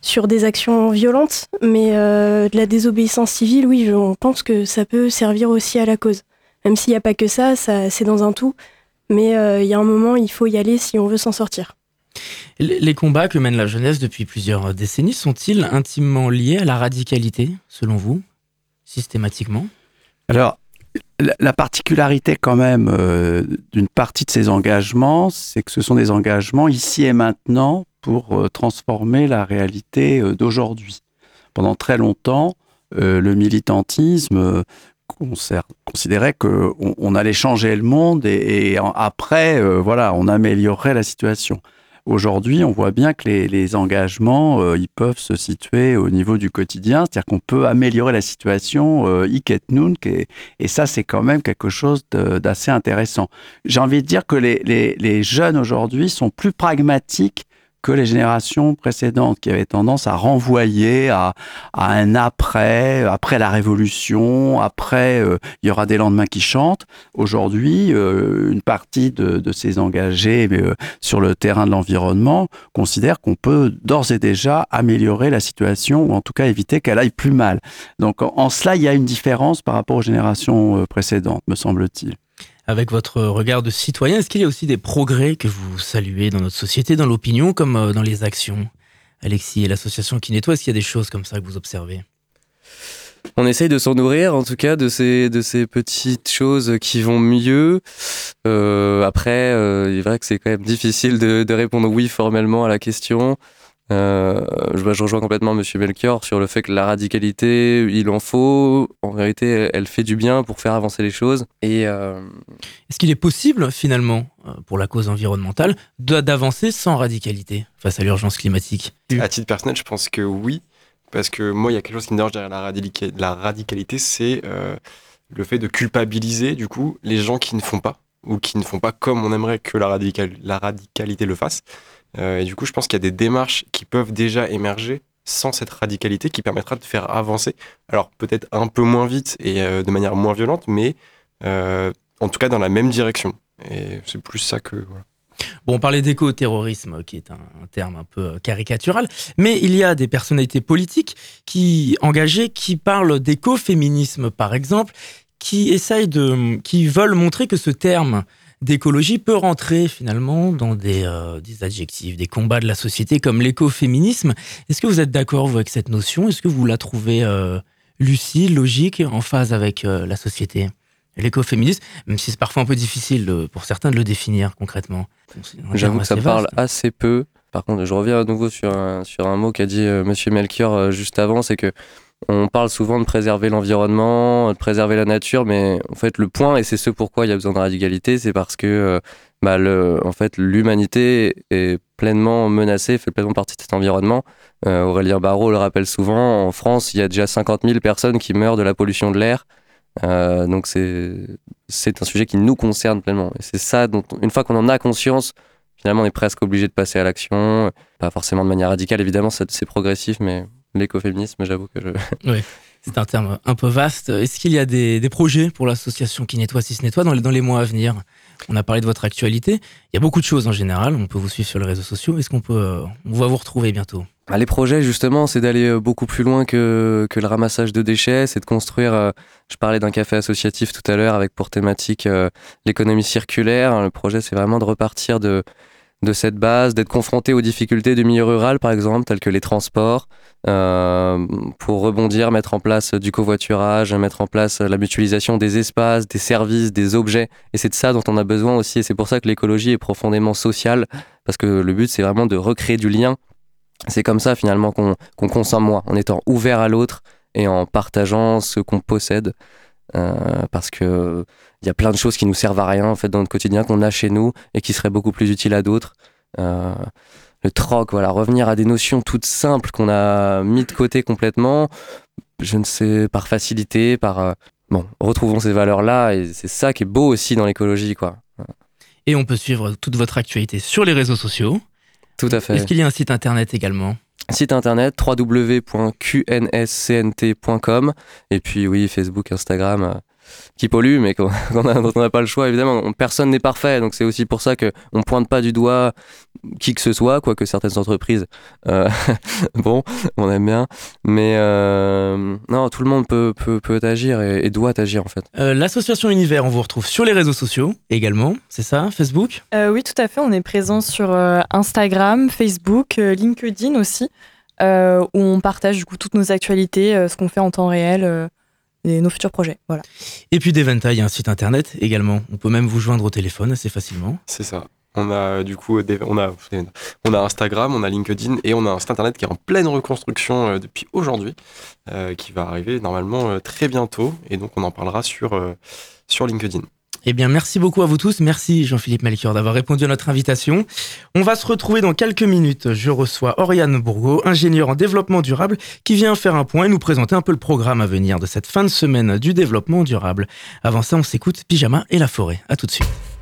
sur des actions violentes, mais euh, de la désobéissance civile, oui, on pense que ça peut servir aussi à la cause. Même s'il n'y a pas que ça, ça c'est dans un tout. Mais euh, il y a un moment, il faut y aller si on veut s'en sortir. Les combats que mène la jeunesse depuis plusieurs décennies sont-ils intimement liés à la radicalité, selon vous, systématiquement? Alors, la particularité quand même euh, d'une partie de ces engagements, c'est que ce sont des engagements ici et maintenant pour euh, transformer la réalité euh, d'aujourd'hui. Pendant très longtemps, le militantisme considérait qu'on on allait changer le monde et, après, voilà, on améliorerait la situation. Aujourd'hui, on voit bien que les, engagements, euh, ils peuvent se situer au niveau du quotidien, c'est-à-dire qu'on peut améliorer la situation euh, et, et ça, c'est quand même quelque chose d'assez intéressant. J'ai envie de dire que les jeunes aujourd'hui sont plus pragmatiques que les générations précédentes qui avaient tendance à renvoyer à, un après, après la révolution, après euh, il y aura des lendemains qui chantent. Aujourd'hui, euh, une partie de, ces engagés euh, sur le terrain de l'environnement considère qu'on peut d'ores et déjà améliorer la situation ou en tout cas éviter qu'elle aille plus mal. Donc en cela, il y a une différence par rapport aux générations précédentes, me semble-t-il avec votre regard de citoyen, est-ce qu'il y a aussi des progrès que vous saluez dans notre société, dans l'opinion, comme euh, dans les actions? Alexis et l'association qui nettoie, est-ce qu'il y a des choses comme ça que vous observez? On essaye de s'en nourrir, en tout cas, de ces, de ces petites choses qui vont mieux. Euh, après, euh, il est vrai que c'est quand même difficile de, de, répondre oui formellement à la question. Euh, je, je, rejoins complètement Monsieur Melchior sur le fait que la radicalité, il en faut. En vérité, elle fait du bien pour faire avancer les choses. Et euh, est-ce qu'il est possible finalement, euh, pour la cause environnementale, d'avancer sans radicalité face à l'urgence climatique? À titre personnel, je pense que oui, parce que moi, il y a quelque chose qui me dérange derrière la, la radicalité, c'est le fait de culpabiliser du coup les gens qui ne font pas ou qui ne font pas comme on aimerait que la, la radicalité le fasse. Euh, et du coup, je pense qu'il y a des démarches qui peuvent déjà émerger sans cette radicalité qui permettra de faire avancer. Alors peut-être un peu moins vite et euh, de manière moins violente, mais euh, en tout cas dans la même direction. Et c'est plus ça que... Voilà. Bon, on parlait d'éco-terrorisme, qui est un, terme un peu caricatural, mais il y a des personnalités politiques qui engagées qui parlent d'écoféminisme, par exemple, qui essayent de, qui veulent montrer que ce terme d'écologie peut rentrer finalement dans euh, des, adjectifs, des combats de la société comme l'écoféminisme. Est-ce que vous êtes d'accord avec cette notion? Est-ce que vous la trouvez euh, lucide, logique, en phase avec euh, la société? L'écoféminisme, même si c'est parfois un peu difficile pour certains de le définir concrètement. J'avoue que ça parle assez peu. Par contre, je reviens à nouveau sur un, sur un mot qu'a dit Monsieur Melchior juste avant, c'est que on parle souvent de préserver l'environnement, de préserver la nature, mais en fait le point, et c'est ce pourquoi il y a besoin de radicalité, c'est parce que euh, bah, en fait, l'humanité est pleinement menacée, fait pleinement partie de cet environnement. Euh, Aurélien Barraud le rappelle souvent, en France, il y a déjà 50 000 personnes qui meurent de la pollution de l'air. Euh, donc c'est un sujet qui nous concerne pleinement. Et c'est ça dont, une fois qu'on en a conscience, finalement, on est presque obligé de passer à l'action. Pas forcément de manière radicale, évidemment, c'est progressif, mais l'écoféminisme, j'avoue que je... Oui, c'est un terme un peu vaste. Est-ce qu'il y a des, projets pour l'association qui nettoie si se nettoie dans les, dans les mois à venir? On a parlé de votre actualité. Il y a beaucoup de choses en général. On peut vous suivre sur les réseaux sociaux. Est-ce qu'on peut, euh, on va vous retrouver bientôt? Bah, les projets, justement, c'est d'aller euh, beaucoup plus loin que, que le ramassage de déchets, c'est de construire, euh, je parlais d'un café associatif tout à l'heure avec pour thématique l'économie circulaire. Le projet, c'est vraiment de repartir de, de cette base, d'être confronté aux difficultés du milieu rural, par exemple, telles que les transports, euh, pour rebondir, mettre en place du covoiturage, mettre en place la mutualisation des espaces, des services, des objets. Et c'est de ça dont on a besoin aussi. Et c'est pour ça que l'écologie est profondément sociale, parce que le but, c'est vraiment de recréer du lien. C'est comme ça, finalement, qu'on consomme moins, en étant ouvert à l'autre et en partageant ce qu'on possède. Euh, parce que il y a plein de choses qui nous servent à rien en fait dans notre quotidien qu'on a chez nous et qui seraient beaucoup plus utiles à d'autres. Euh, le troc, voilà, revenir à des notions toutes simples qu'on a mis de côté complètement, je ne sais, par facilité, par, euh, bon, retrouvons ces valeurs-là et c'est ça qui est beau aussi dans l'écologie, quoi. Et on peut suivre toute votre actualité sur les réseaux sociaux. Tout à fait. Est-ce qu'il y a un site internet également? Site internet www.qnscnt.com et puis oui, Facebook, Instagram. Qui pollue, mais dont on n'a pas le choix, évidemment. Personne n'est parfait, donc c'est aussi pour ça qu'on ne pointe pas du doigt qui que ce soit, quoique certaines entreprises, euh, bon, on aime bien, mais euh, non, tout le monde peut, peut, peut agir et, doit agir en fait. Euh, l'association Univers, on vous retrouve sur les réseaux sociaux également, c'est ça, Facebook? Oui, tout à fait, on est présent sur Instagram, Facebook, LinkedIn aussi, où on partage du coup toutes nos actualités, ce qu'on fait en temps réel et nos futurs projets. Voilà. Et puis Deventa, il y a un site internet également. On peut même vous joindre au téléphone assez facilement. C'est ça. On a du coup on a, on a Instagram, on a LinkedIn et on a un site internet qui est en pleine reconstruction euh, depuis aujourd'hui, euh, qui va arriver normalement euh, très bientôt et donc on en parlera sur, sur LinkedIn. Eh bien, merci beaucoup à vous tous. Merci Jean-Philippe Melchior d'avoir répondu à notre invitation. On va se retrouver dans quelques minutes. Je reçois Oriane Bourgo, ingénieure en développement durable, qui vient faire un point et nous présenter un peu le programme à venir de cette fin de semaine du développement durable. Avant ça, on s'écoute Pyjama et la forêt. À tout de suite.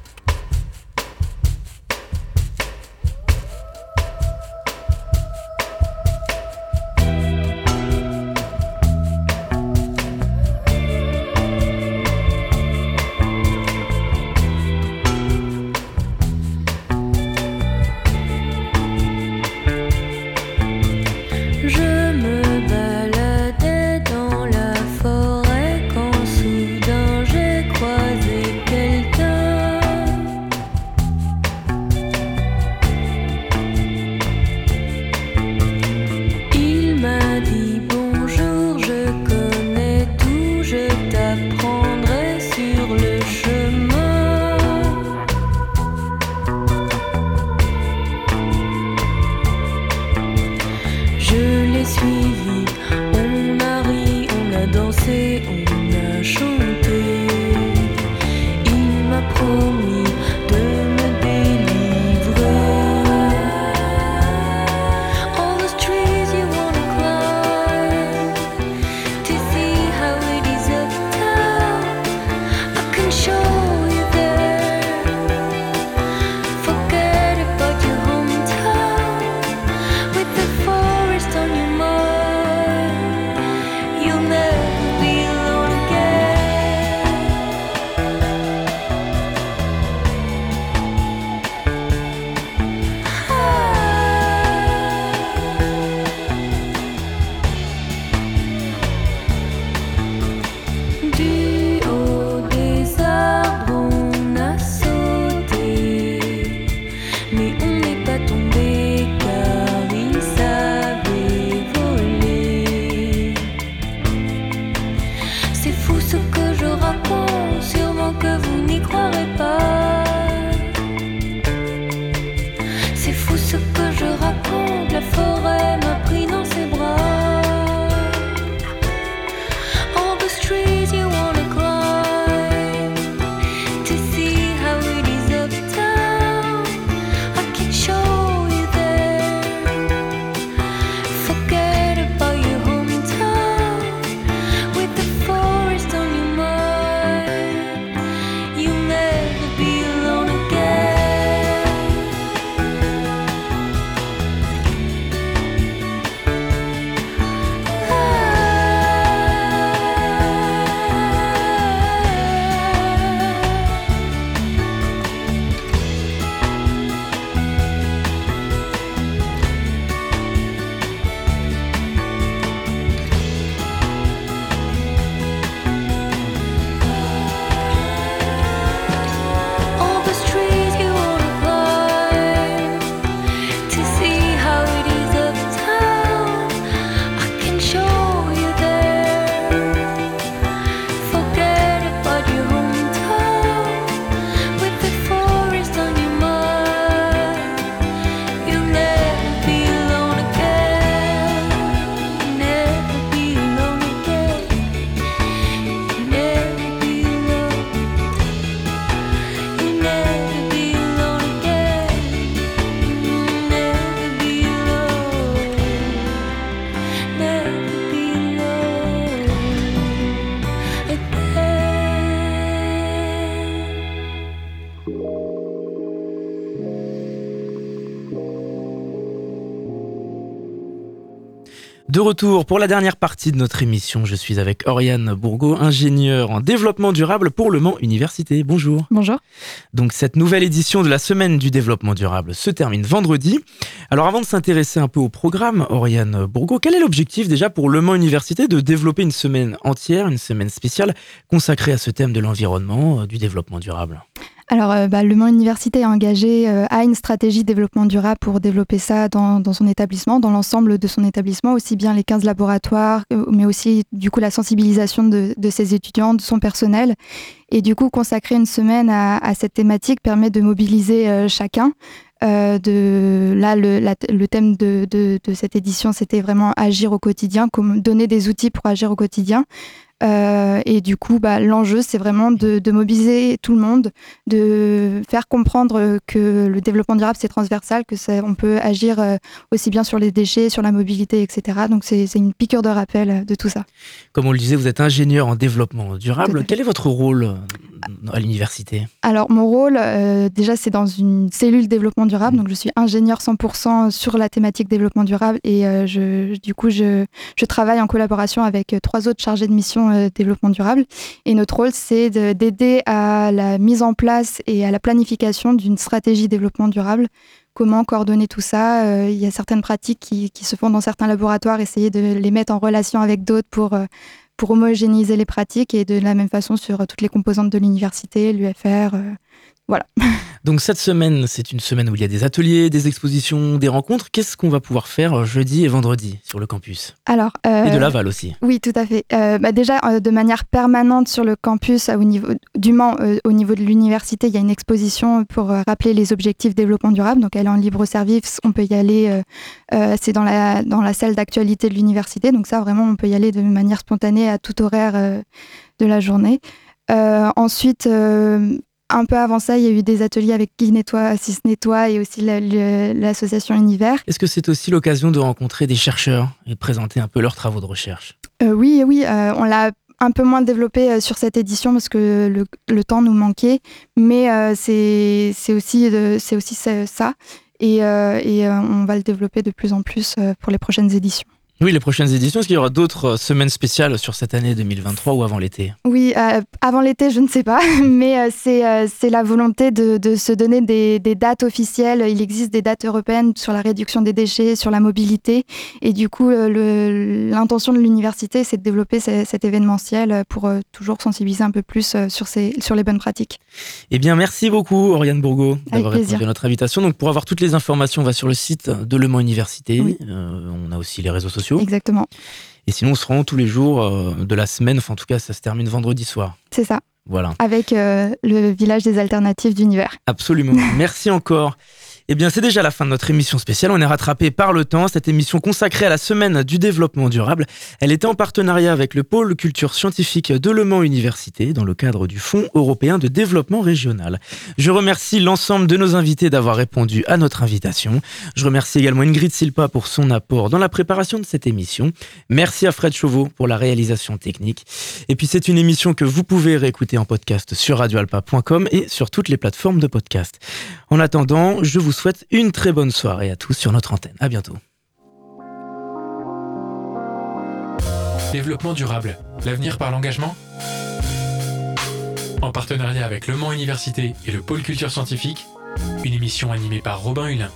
Retour pour la dernière partie de notre émission, je suis avec Oriane Bourgo, ingénieure en développement durable pour Le Mans Université. Bonjour. Bonjour. Donc cette nouvelle édition de la semaine du développement durable se termine vendredi. Alors avant de s'intéresser un peu au programme, Oriane Bourgo, quel est l'objectif déjà pour Le Mans Université de développer une semaine entière, une semaine spéciale consacrée à ce thème de l'environnement, euh, du développement durable? Alors, euh, bah, Le Mans Université est engagé euh, à une stratégie de développement durable pour développer ça dans, son établissement, dans l'ensemble de son établissement, aussi bien les 15 laboratoires, euh, mais aussi du coup la sensibilisation de, ses étudiants, de son personnel. Et du coup, consacrer une semaine à, cette thématique permet de mobiliser chacun. là, le, thème de, cette édition, c'était vraiment agir au quotidien, donner des outils pour agir au quotidien. Euh, et du coup, bah, l'enjeu, c'est vraiment de, mobiliser tout le monde, de faire comprendre que le développement durable, c'est transversal, que on peut agir euh, aussi bien sur les déchets, sur la mobilité, etc. Donc, c'est une piqûre de rappel euh, de tout ça. Comme on le disait, vous êtes ingénieur en développement durable. Quel est votre rôle à l'université? Alors, mon rôle, déjà, c'est dans une cellule développement durable. Donc, je suis ingénieur 100% sur la thématique développement durable. Et je, du coup, je, je travaille en collaboration avec trois autres chargés de mission euh, développement durable. Et notre rôle, c'est d'aider à la mise en place et à la planification d'une stratégie développement durable. Comment coordonner tout ça euh, Il y a certaines pratiques qui, se font dans certains laboratoires, essayer de les mettre en relation avec d'autres pour, euh, pour homogénéiser les pratiques et de la même façon sur toutes les composantes de l'université, l'UFR, voilà. Donc cette semaine, c'est une semaine où il y a des ateliers, des expositions, des rencontres. Qu'est-ce qu'on va pouvoir faire euh, jeudi et vendredi sur le campus? Alors et de euh, Laval aussi. Oui, tout à fait. Euh, bah déjà, de manière permanente sur le campus, au niveau du Mans, au niveau de l'université, il y a une exposition pour rappeler les objectifs développement durable. Donc elle est en libre service, on peut y aller. c'est dans la dans la salle d'actualité de l'université. Donc ça, vraiment, on peut y aller de manière spontanée à tout horaire de la journée. ensuite un peu avant ça, il y a eu des ateliers avec Qui Nettoie, Assist Nettoie et aussi l'association Univers. Est-ce que c'est aussi l'occasion de rencontrer des chercheurs et de présenter un peu leurs travaux de recherche? Euh, Oui, oui, euh, on l'a un peu moins développé euh, sur cette édition parce que le, temps nous manquait, mais c'est aussi, aussi ça. Et, et on va le développer de plus en plus pour les prochaines éditions. Oui, les prochaines éditions, est-ce qu'il y aura d'autres euh, semaines spéciales sur cette année 2023 ou avant l'été? Oui, euh, avant l'été, je ne sais pas, mais euh, c'est la volonté de, se donner des, dates officielles. Il existe des dates européennes sur la réduction des déchets, sur la mobilité, et du coup, l'intention de l'université, c'est de développer cet événementiel pour toujours sensibiliser un peu plus sur, ces, sur les bonnes pratiques. Eh bien, merci beaucoup, Oriane Bourgo, d'avoir répondu à notre invitation. Donc, pour avoir toutes les informations, on va sur le site de Le Mans Université. on a aussi les réseaux sociaux Exactement. Et sinon, on se rend tous les jours euh, de la semaine. Enfin, en tout cas, ça se termine vendredi soir. C'est ça. Voilà. Avec euh, le village des alternatives d'univers. Absolument. Merci encore. Eh bien, c'est déjà la fin de notre émission spéciale. On est rattrapé par le temps. Cette émission consacrée à la semaine du développement durable, elle était en partenariat avec le pôle culture scientifique de Le Mans Université dans le cadre du Fonds européen de développement régional. Je remercie l'ensemble de nos invités d'avoir répondu à notre invitation. Je remercie également Ingrid Silpa pour son apport dans la préparation de cette émission. Merci à Fred Chauveau pour la réalisation technique. Et puis, c'est une émission que vous pouvez réécouter en podcast sur radioalpa.com et sur toutes les plateformes de podcast. En attendant, je vous souhaite une très bonne soirée à tous sur notre antenne. À bientôt. Développement durable, l'avenir par l'engagement En partenariat avec Le Mans Université et le Pôle Culture Scientifique, une émission animée par Robin Hulin.